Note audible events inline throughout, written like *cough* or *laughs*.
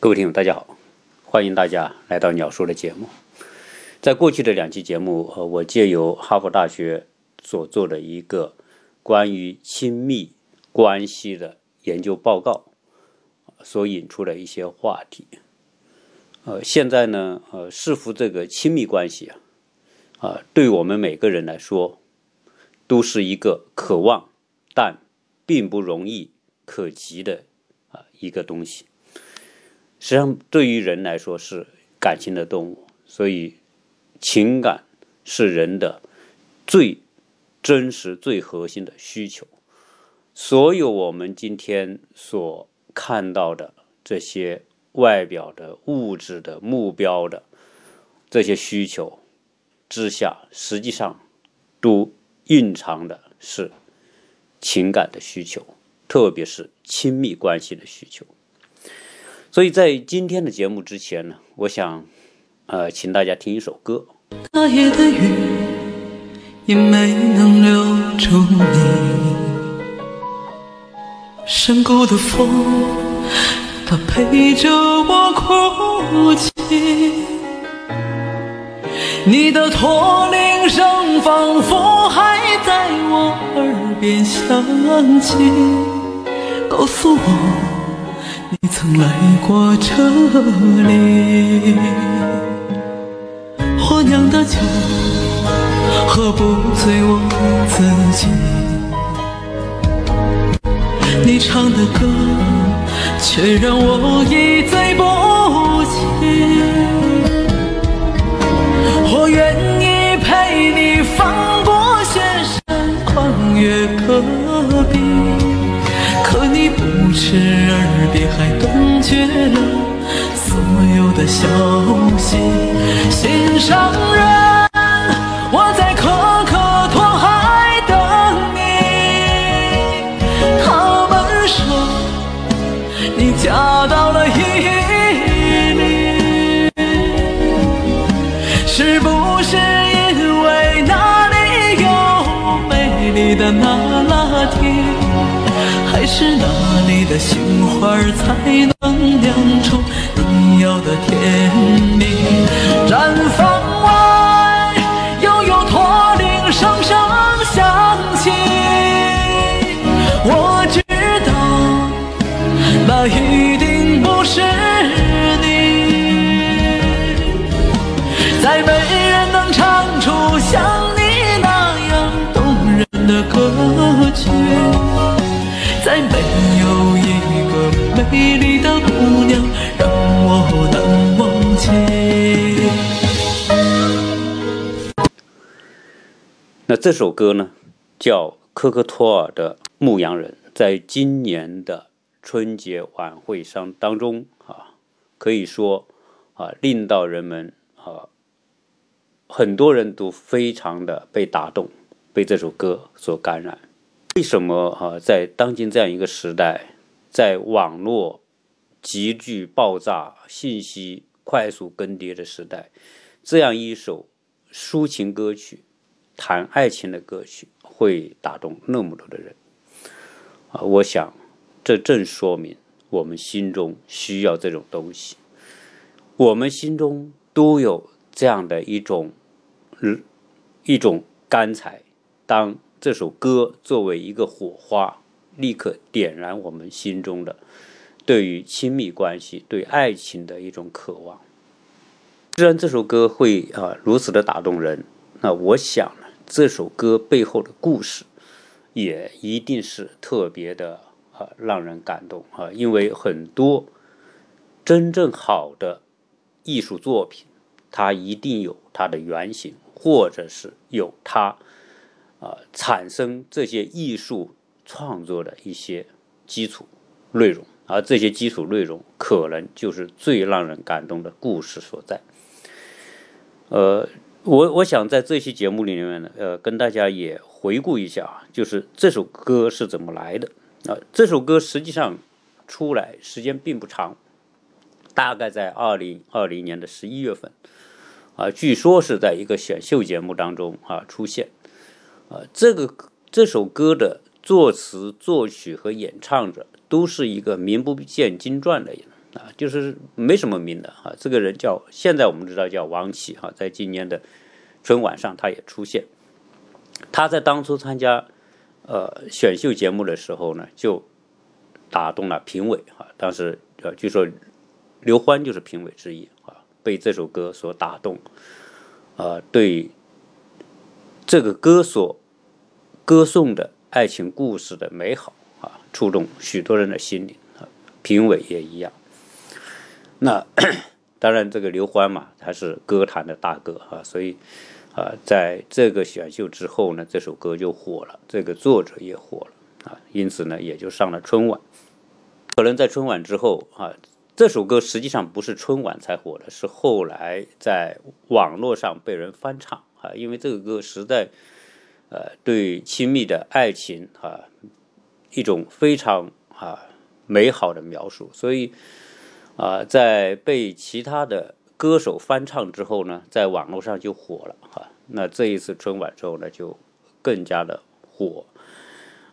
各位听友，大家好，欢迎大家来到鸟叔的节目。在过去的两期节目，呃，我借由哈佛大学所做的一个关于亲密关系的研究报告，所引出的一些话题。呃，现在呢，呃，似乎这个亲密关系啊，啊，对我们每个人来说，都是一个渴望但并不容易可及的啊一个东西。实际上，对于人来说是感情的动物，所以情感是人的最真实、最核心的需求。所有我们今天所看到的这些外表的物质的目标的这些需求之下，实际上都蕴藏的是情感的需求，特别是亲密关系的需求。所以在今天的节目之前呢，我想，呃，请大家听一首歌。那夜的雨也没能留住你，山谷的风，它陪着我哭泣。你的驼铃声仿佛还在我耳边响起，告诉我。你曾来过这里，我酿的酒喝不醉我自己，你唱的歌却让我一不知耳边还断绝了所有的消息，心上人，我在可可托海等你。他们说你嫁到了伊犁，是不是因为那里有美丽的那拉提？还是哪里的杏花才能酿出你要的甜蜜？毡房外又有驼铃声声响起，我知道那一定不是你，再没人能唱出像你那样动人的歌曲。再没有一个美丽的姑娘让我难忘记。那这首歌呢，叫科克托尔的《牧羊人》，在今年的春节晚会上当中啊，可以说啊，令到人们啊，很多人都非常的被打动，被这首歌所感染。为什么啊，在当今这样一个时代，在网络急剧爆炸、信息快速更迭的时代，这样一首抒情歌曲、谈爱情的歌曲会打动那么多的人？啊，我想，这正说明我们心中需要这种东西。我们心中都有这样的一种，一种干柴。当这首歌作为一个火花，立刻点燃我们心中的对于亲密关系、对爱情的一种渴望。既然这首歌会啊如此的打动人，那我想呢，这首歌背后的故事也一定是特别的啊让人感动啊，因为很多真正好的艺术作品，它一定有它的原型，或者是有它。啊，产生这些艺术创作的一些基础内容，而这些基础内容可能就是最让人感动的故事所在。呃，我我想在这期节目里面呢，呃，跟大家也回顾一下啊，就是这首歌是怎么来的。啊，这首歌实际上出来时间并不长，大概在二零二零年的十一月份，啊，据说是在一个选秀节目当中啊出现。啊，这个这首歌的作词、作曲和演唱者都是一个名不见经传的人啊，就是没什么名的啊。这个人叫现在我们知道叫王琦哈，在今年的春晚上他也出现。他在当初参加呃选秀节目的时候呢，就打动了评委哈。当时呃据说刘欢就是评委之一啊，被这首歌所打动，啊，对这个歌所歌颂的爱情故事的美好啊，触动许多人的心灵啊。评委也一样。那 *coughs* 当然，这个刘欢嘛，他是歌坛的大哥啊，所以啊，在这个选秀之后呢，这首歌就火了，这个作者也火了啊，因此呢，也就上了春晚。可能在春晚之后啊，这首歌实际上不是春晚才火的，是后来在网络上被人翻唱啊，因为这个歌实在呃对亲密的爱情啊一种非常啊美好的描述，所以。啊，在被其他的歌手翻唱之后呢，在网络上就火了哈。那这一次春晚之后呢，就更加的火。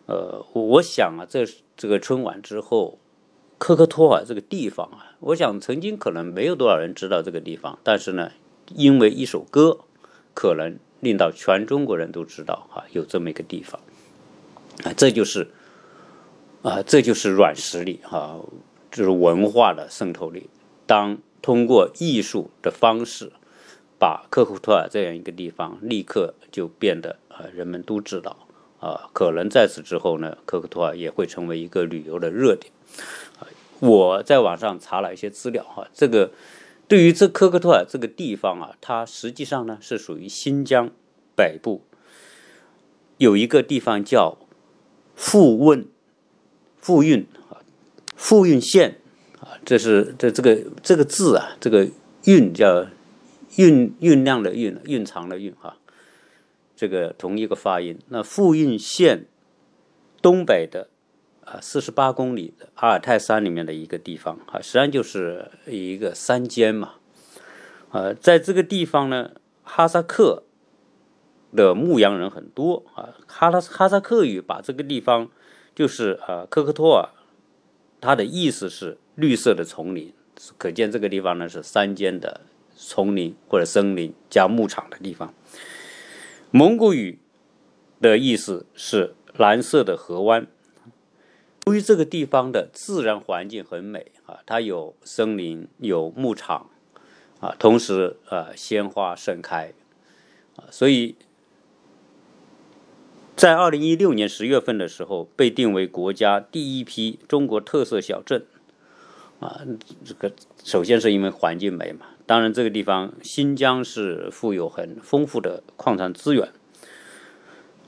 呃，我想啊，这这个春晚之后，科克托尔这个地方啊，我想曾经可能没有多少人知道这个地方，但是呢，因为一首歌，可能令到全中国人都知道哈，有这么一个地方。啊，这就是啊，这就是软实力哈。就是文化的渗透力。当通过艺术的方式，把科库托尔这样一个地方立刻就变得啊，人们都知道啊，可能在此之后呢，科克托尔也会成为一个旅游的热点。我在网上查了一些资料哈，这个对于这科克托尔这个地方啊，它实际上呢是属于新疆北部，有一个地方叫富汶富蕴啊。富蕴县啊，这是这这个这个字啊，这个蕴叫蕴蕴酿的蕴，蕴藏的蕴哈，这个同一个发音。那富蕴县东北的啊四十八公里的阿尔泰山里面的一个地方啊，实际上就是一个山间嘛。呃，在这个地方呢，哈萨克的牧羊人很多啊，哈拉哈萨克语把这个地方就是啊科克托尔。它的意思是绿色的丛林，可见这个地方呢是山间的丛林或者森林加牧场的地方。蒙古语的意思是蓝色的河湾。由于这个地方的自然环境很美啊，它有森林，有牧场啊，同时啊鲜花盛开啊，所以。在二零一六年十月份的时候，被定为国家第一批中国特色小镇，啊，这个首先是因为环境美嘛，当然这个地方新疆是富有很丰富的矿产资源，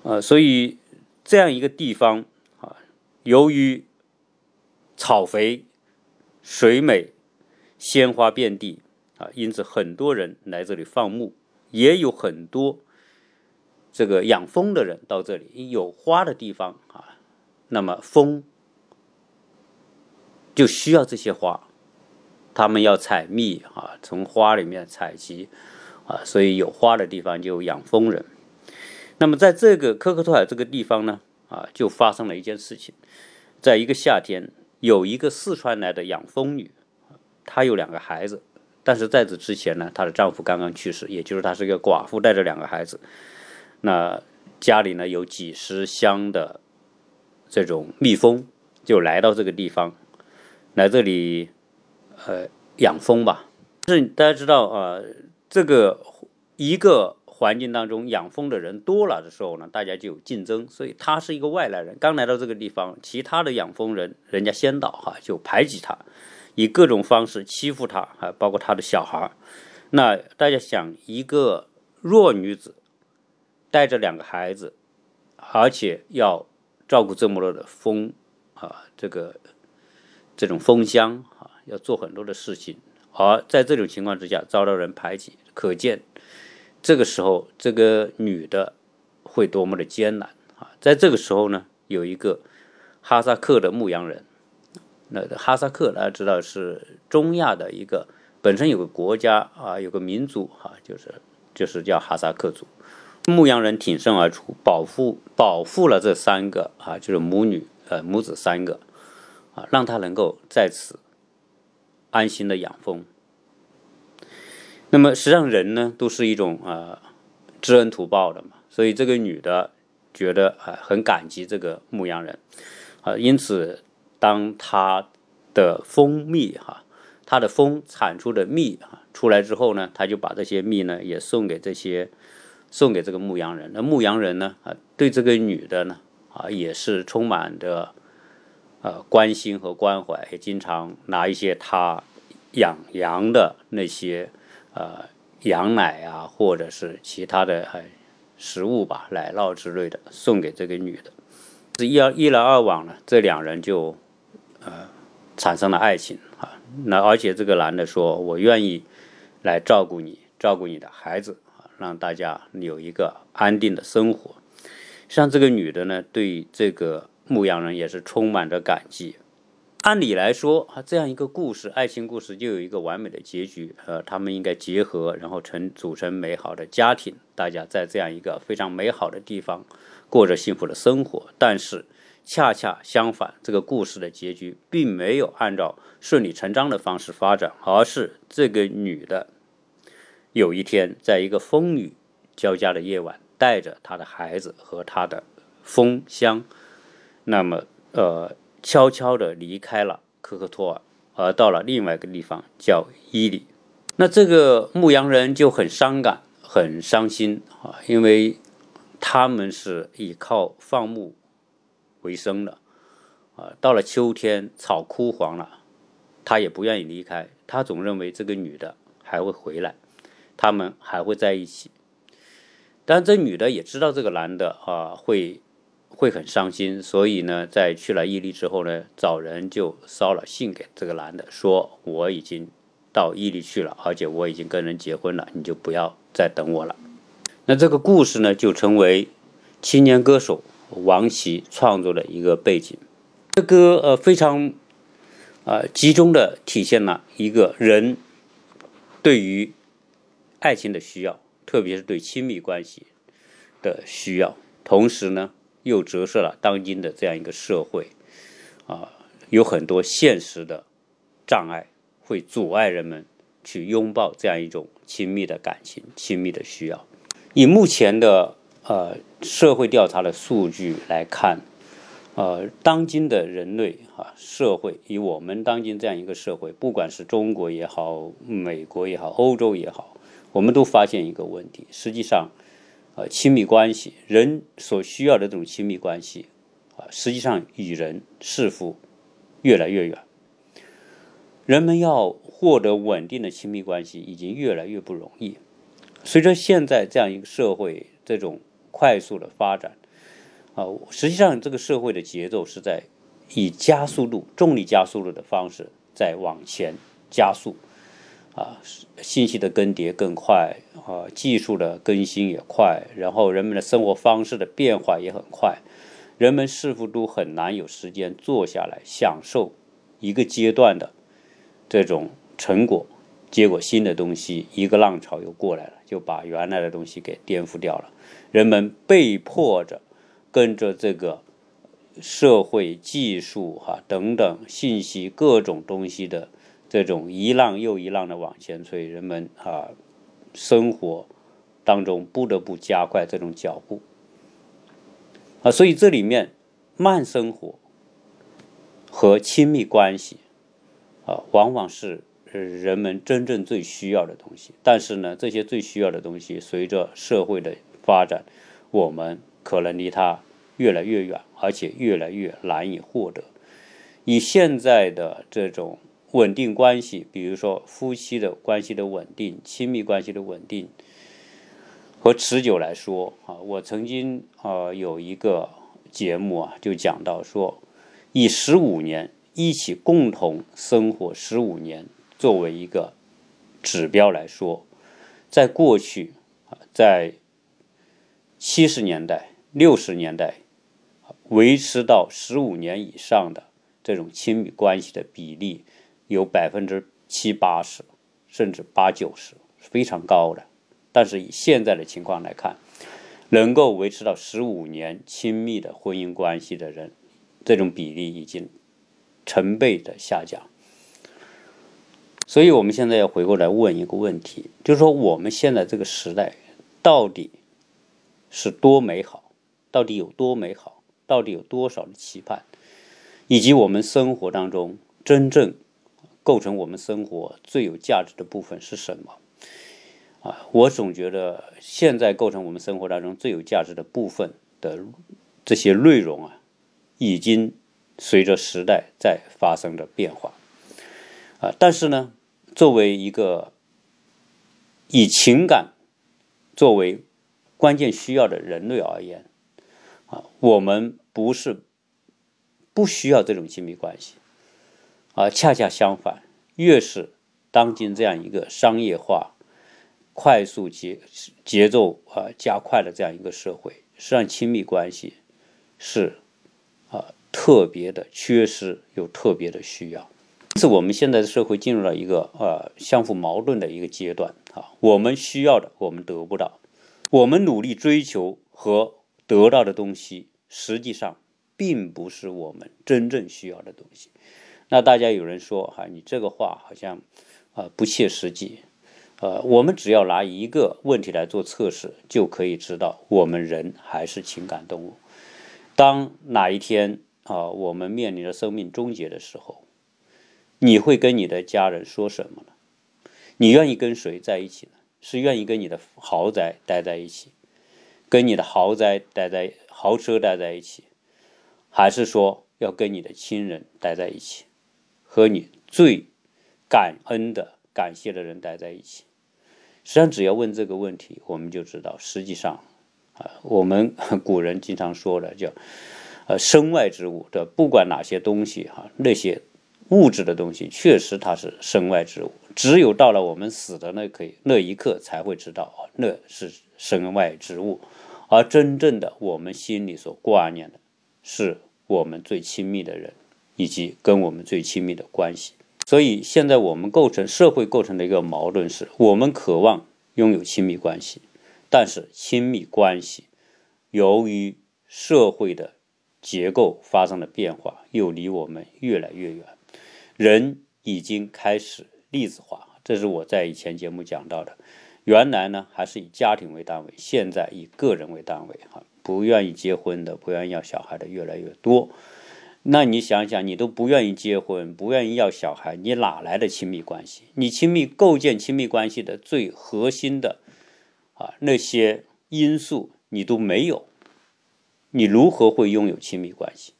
呃，所以这样一个地方啊，由于草肥、水美、鲜花遍地啊，因此很多人来这里放牧，也有很多。这个养蜂的人到这里有花的地方啊，那么蜂就需要这些花，他们要采蜜啊，从花里面采集啊，所以有花的地方就养蜂人。那么在这个科克托海这个地方呢，啊，就发生了一件事情，在一个夏天，有一个四川来的养蜂女，她有两个孩子，但是在此之前呢，她的丈夫刚刚去世，也就是她是一个寡妇，带着两个孩子。那家里呢有几十箱的这种蜜蜂，就来到这个地方，来这里呃养蜂吧。是大家知道啊，这个一个环境当中养蜂的人多了的时候呢，大家就有竞争。所以他是一个外来人，刚来到这个地方，其他的养蜂人人家先到哈，就排挤他，以各种方式欺负他，还包括他的小孩。那大家想，一个弱女子。带着两个孩子，而且要照顾这么多的蜂啊，这个这种蜂箱，要做很多的事情，而在这种情况之下遭到人排挤，可见这个时候这个女的会多么的艰难啊！在这个时候呢，有一个哈萨克的牧羊人，那哈萨克大家知道是中亚的一个本身有个国家啊，有个民族哈，就是就是叫哈萨克族。牧羊人挺身而出，保护保护了这三个啊，就是母女呃母子三个啊，让他能够在此安心的养蜂。那么实际上人呢都是一种啊知恩图报的嘛，所以这个女的觉得啊很感激这个牧羊人啊，因此当她的蜂蜜哈，她的蜂产出的蜜啊出来之后呢，她就把这些蜜呢也送给这些送给这个牧羊人。那牧羊人呢啊对这个女的呢啊也是充满着呃关心和关怀，也经常拿一些他养羊的那些。呃，羊奶啊，或者是其他的呃食物吧，奶酪之类的，送给这个女的。这一而一来二往呢，这两人就呃产生了爱情啊。那而且这个男的说：“我愿意来照顾你，照顾你的孩子啊，让大家有一个安定的生活。”像这个女的呢，对这个牧羊人也是充满着感激。按理来说，啊，这样一个故事，爱情故事就有一个完美的结局，呃，他们应该结合，然后成组成美好的家庭，大家在这样一个非常美好的地方过着幸福的生活。但是，恰恰相反，这个故事的结局并没有按照顺理成章的方式发展，而是这个女的有一天，在一个风雨交加的夜晚，带着她的孩子和她的蜂箱，那么，呃。悄悄地离开了科克托尔，而到了另外一个地方叫伊犁。那这个牧羊人就很伤感、很伤心啊，因为他们是依靠放牧为生的啊。到了秋天，草枯黄了，他也不愿意离开，他总认为这个女的还会回来，他们还会在一起。但这女的也知道这个男的啊会。会很伤心，所以呢，在去了伊犁之后呢，找人就捎了信给这个男的，说我已经到伊犁去了，而且我已经跟人结婚了，你就不要再等我了。那这个故事呢，就成为青年歌手王琦创作的一个背景。这歌呃非常啊集中的体现了一个人对于爱情的需要，特别是对亲密关系的需要，同时呢。又折射了当今的这样一个社会，啊，有很多现实的障碍会阻碍人们去拥抱这样一种亲密的感情、亲密的需要。以目前的呃社会调查的数据来看，呃，当今的人类啊，社会以我们当今这样一个社会，不管是中国也好、美国也好、欧洲也好，我们都发现一个问题，实际上。呃，亲密关系，人所需要的这种亲密关系，啊，实际上与人似乎越来越远。人们要获得稳定的亲密关系，已经越来越不容易。随着现在这样一个社会这种快速的发展，啊，实际上这个社会的节奏是在以加速度、重力加速度的方式在往前加速。啊，信息的更迭更快，啊，技术的更新也快，然后人们的生活方式的变化也很快，人们似乎都很难有时间坐下来享受一个阶段的这种成果。结果新的东西一个浪潮又过来了，就把原来的东西给颠覆掉了。人们被迫着跟着这个社会、技术、哈等等信息各种东西的。这种一浪又一浪的往前推，人们啊，生活当中不得不加快这种脚步啊，所以这里面慢生活和亲密关系啊，往往是人们真正最需要的东西。但是呢，这些最需要的东西，随着社会的发展，我们可能离它越来越远，而且越来越难以获得。以现在的这种。稳定关系，比如说夫妻的关系的稳定、亲密关系的稳定和持久来说啊，我曾经啊有一个节目啊，就讲到说，以十五年一起共同生活十五年作为一个指标来说，在过去啊，在七十年代、六十年代维持到十五年以上的这种亲密关系的比例。有百分之七八十，甚至八九十，非常高的。但是以现在的情况来看，能够维持到十五年亲密的婚姻关系的人，这种比例已经成倍的下降。所以我们现在要回过来问一个问题，就是说我们现在这个时代到底是多美好？到底有多美好？到底有多少的期盼？以及我们生活当中真正构成我们生活最有价值的部分是什么？啊，我总觉得现在构成我们生活当中最有价值的部分的这些内容啊，已经随着时代在发生着变化。啊，但是呢？作为一个以情感作为关键需要的人类而言，啊，我们不是不需要这种亲密关系，啊，恰恰相反，越是当今这样一个商业化、快速节节奏啊加快的这样一个社会，实际上亲密关系是啊特别的缺失，又特别的需要。是我们现在的社会进入了一个呃相互矛盾的一个阶段啊，我们需要的我们得不到，我们努力追求和得到的东西，实际上并不是我们真正需要的东西。那大家有人说哈，你这个话好像啊不切实际，呃，我们只要拿一个问题来做测试，就可以知道我们人还是情感动物。当哪一天啊，我们面临着生命终结的时候。你会跟你的家人说什么呢？你愿意跟谁在一起呢？是愿意跟你的豪宅待在一起，跟你的豪宅待在豪车待在一起，还是说要跟你的亲人待在一起，和你最感恩的、感谢的人待在一起？实际上，只要问这个问题，我们就知道，实际上啊，我们 *laughs* 古人经常说的叫“呃，身外之物”的，不管哪些东西哈，那些。物质的东西确实它是身外之物，只有到了我们死的那刻那一刻才会知道啊那是身外之物，而真正的我们心里所挂念的，是我们最亲密的人以及跟我们最亲密的关系。所以现在我们构成社会构成的一个矛盾是，我们渴望拥有亲密关系，但是亲密关系由于社会的结构发生了变化，又离我们越来越远。人已经开始粒子化，这是我在以前节目讲到的。原来呢还是以家庭为单位，现在以个人为单位，哈，不愿意结婚的、不愿意要小孩的越来越多。那你想想，你都不愿意结婚，不愿意要小孩，你哪来的亲密关系？你亲密构建亲密关系的最核心的啊那些因素你都没有，你如何会拥有亲密关系？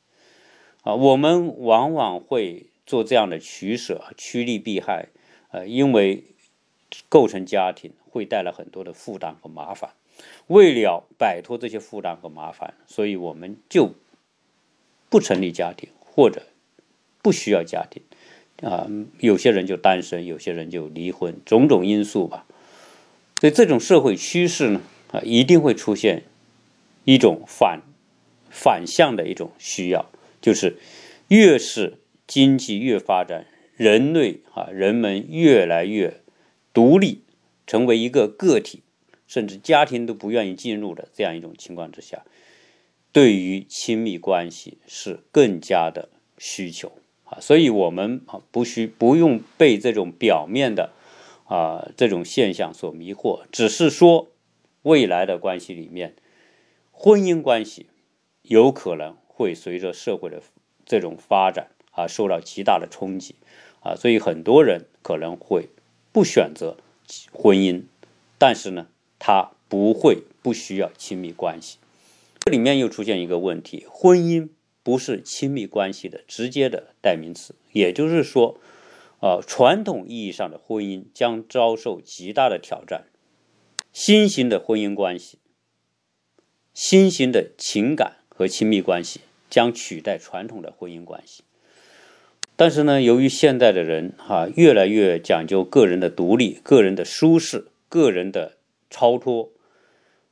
啊，我们往往会。做这样的取舍，趋利避害，呃，因为构成家庭会带来很多的负担和麻烦。为了摆脱这些负担和麻烦，所以我们就不成立家庭，或者不需要家庭。啊，有些人就单身，有些人就离婚，种种因素吧。所以这种社会趋势呢，啊，一定会出现一种反反向的一种需要，就是越是。经济越发展，人类啊，人们越来越独立，成为一个个体，甚至家庭都不愿意进入的这样一种情况之下，对于亲密关系是更加的需求啊。所以，我们啊，不需不用被这种表面的啊这种现象所迷惑，只是说未来的关系里面，婚姻关系有可能会随着社会的这种发展。啊，受到极大的冲击，啊，所以很多人可能会不选择婚姻，但是呢，他不会不需要亲密关系。这里面又出现一个问题：婚姻不是亲密关系的直接的代名词，也就是说，呃，传统意义上的婚姻将遭受极大的挑战，新型的婚姻关系、新型的情感和亲密关系将取代传统的婚姻关系。但是呢，由于现在的人哈越来越讲究个人的独立、个人的舒适、个人的超脱，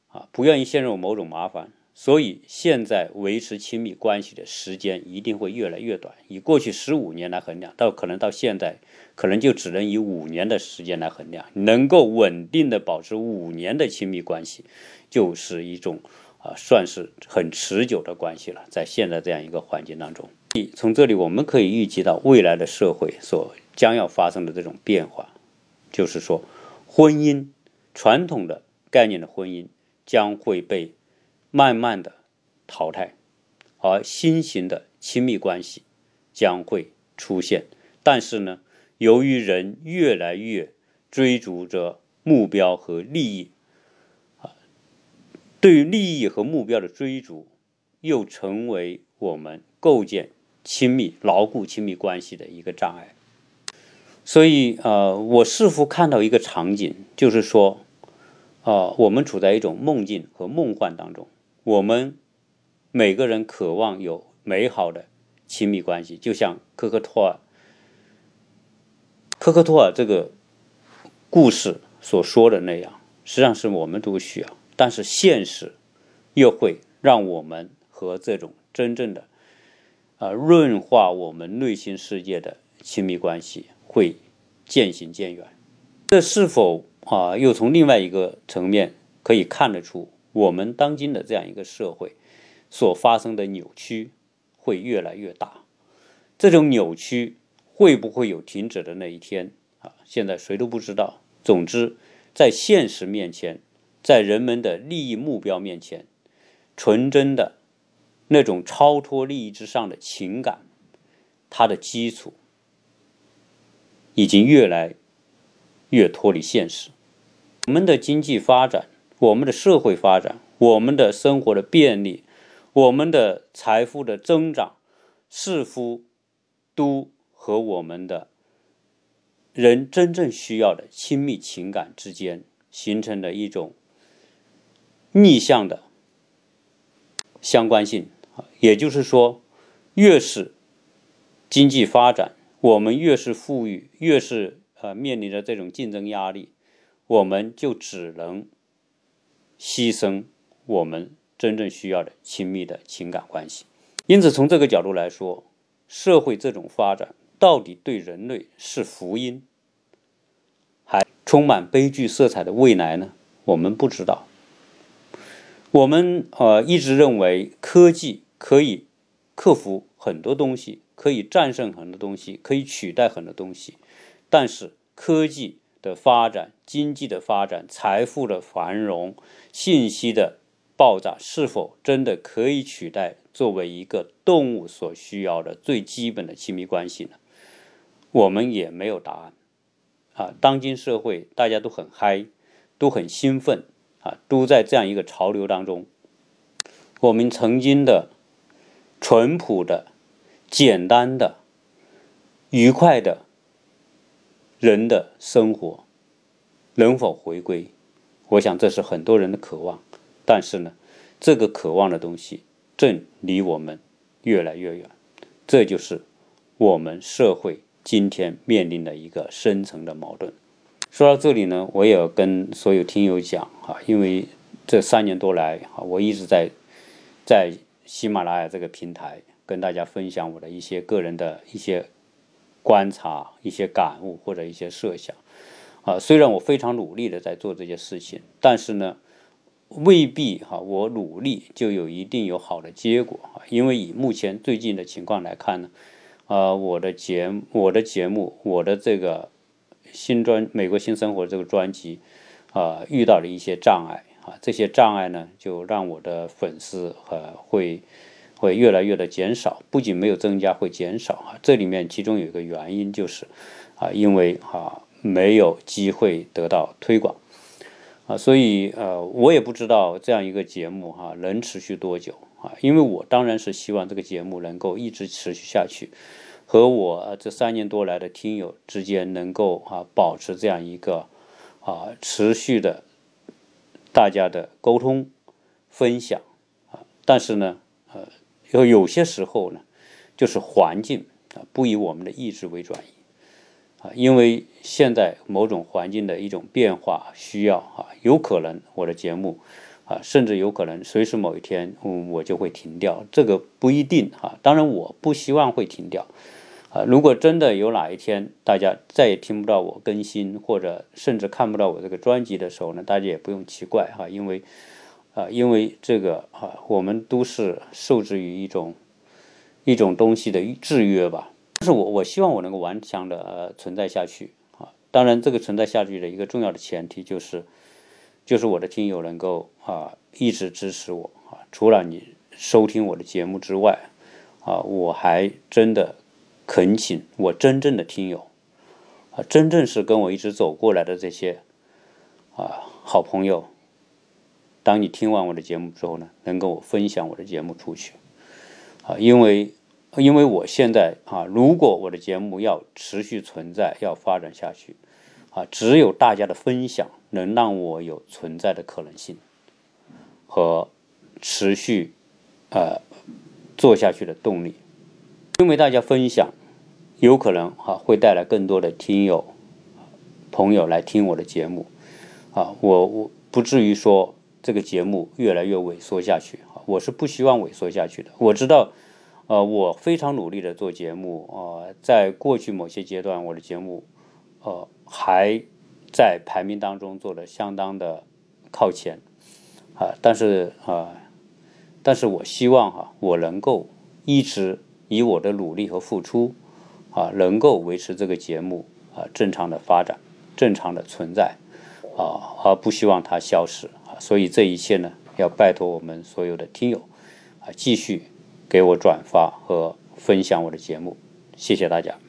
啊，不愿意陷入某种麻烦，所以现在维持亲密关系的时间一定会越来越短。以过去十五年来衡量，到可能到现在，可能就只能以五年的时间来衡量。能够稳定的保持五年的亲密关系，就是一种啊，算是很持久的关系了。在现在这样一个环境当中。从这里我们可以预计到未来的社会所将要发生的这种变化，就是说，婚姻传统的概念的婚姻将会被慢慢的淘汰，而新型的亲密关系将会出现。但是呢，由于人越来越追逐着目标和利益，啊，对于利益和目标的追逐，又成为我们构建亲密、牢固亲密关系的一个障碍。所以，呃，我似乎看到一个场景，就是说，啊，我们处在一种梦境和梦幻当中，我们每个人渴望有美好的亲密关系，就像科克托尔。科克托尔这个故事所说的那样，实际上是我们都需要，但是现实又会让我们和这种真正的啊润化我们内心世界的亲密关系会渐行渐远。这是否啊又从另外一个层面可以看得出，我们当今的这样一个社会所发生的扭曲会越来越大？这种扭曲。会不会有停止的那一天啊？现在谁都不知道。总之，在现实面前，在人们的利益目标面前，纯真的那种超脱利益之上的情感，它的基础已经越来越脱离现实。我们的经济发展，我们的社会发展，我们的生活的便利，我们的财富的增长，似乎都。和我们的人真正需要的亲密情感之间形成的一种逆向的相关性也就是说，越是经济发展，我们越是富裕，越是呃面临着这种竞争压力，我们就只能牺牲我们真正需要的亲密的情感关系。因此，从这个角度来说，社会这种发展。到底对人类是福音，还充满悲剧色彩的未来呢？我们不知道。我们呃一直认为科技可以克服很多东西，可以战胜很多东西，可以取代很多东西。但是科技的发展、经济的发展、财富的繁荣、信息的爆炸，是否真的可以取代作为一个动物所需要的最基本的亲密关系呢？我们也没有答案，啊，当今社会大家都很嗨，都很兴奋，啊，都在这样一个潮流当中。我们曾经的淳朴的、简单的、愉快的人的生活能否回归？我想这是很多人的渴望。但是呢，这个渴望的东西正离我们越来越远。这就是我们社会。今天面临的一个深层的矛盾。说到这里呢，我也要跟所有听友讲啊，因为这三年多来啊，我一直在在喜马拉雅这个平台跟大家分享我的一些个人的一些观察、一些感悟或者一些设想啊。虽然我非常努力的在做这些事情，但是呢，未必哈，我努力就有一定有好的结果啊。因为以目前最近的情况来看呢。啊，我的节我的节目，我的这个新专《美国新生活》这个专辑，啊，遇到了一些障碍啊，这些障碍呢，就让我的粉丝呃会会越来越的减少，不仅没有增加，会减少啊。这里面其中有一个原因就是啊，因为啊没有机会得到推广啊，所以呃，我也不知道这样一个节目哈能持续多久。啊，因为我当然是希望这个节目能够一直持续下去，和我这三年多来的听友之间能够啊保持这样一个啊持续的大家的沟通分享啊，但是呢，呃，有有些时候呢，就是环境啊不以我们的意志为转移啊，因为现在某种环境的一种变化需要啊，有可能我的节目。啊，甚至有可能随时某一天，嗯，我就会停掉，这个不一定哈。当然，我不希望会停掉。啊，如果真的有哪一天大家再也听不到我更新，或者甚至看不到我这个专辑的时候呢，大家也不用奇怪哈，因为，啊，因为这个啊，我们都是受制于一种一种东西的制约吧。但是我我希望我能够顽强的呃存在下去啊。当然，这个存在下去的一个重要的前提就是，就是我的听友能够啊一直支持我啊。除了你收听我的节目之外，啊，我还真的恳请我真正的听友啊，真正是跟我一直走过来的这些啊好朋友。当你听完我的节目之后呢，能跟我分享我的节目出去，啊，因为因为我现在啊，如果我的节目要持续存在，要发展下去，啊，只有大家的分享能让我有存在的可能性和持续呃做下去的动力，因为大家分享，有可能哈会带来更多的听友朋友来听我的节目，啊，我我不至于说。这个节目越来越萎缩下去啊！我是不希望萎缩下去的。我知道，呃，我非常努力的做节目啊，在过去某些阶段，我的节目，呃，还在排名当中做的相当的靠前啊。但是啊，但是我希望哈，我能够一直以我的努力和付出啊，能够维持这个节目啊正常的发展、正常的存在啊，而不希望它消失。所以这一切呢，要拜托我们所有的听友啊，继续给我转发和分享我的节目，谢谢大家。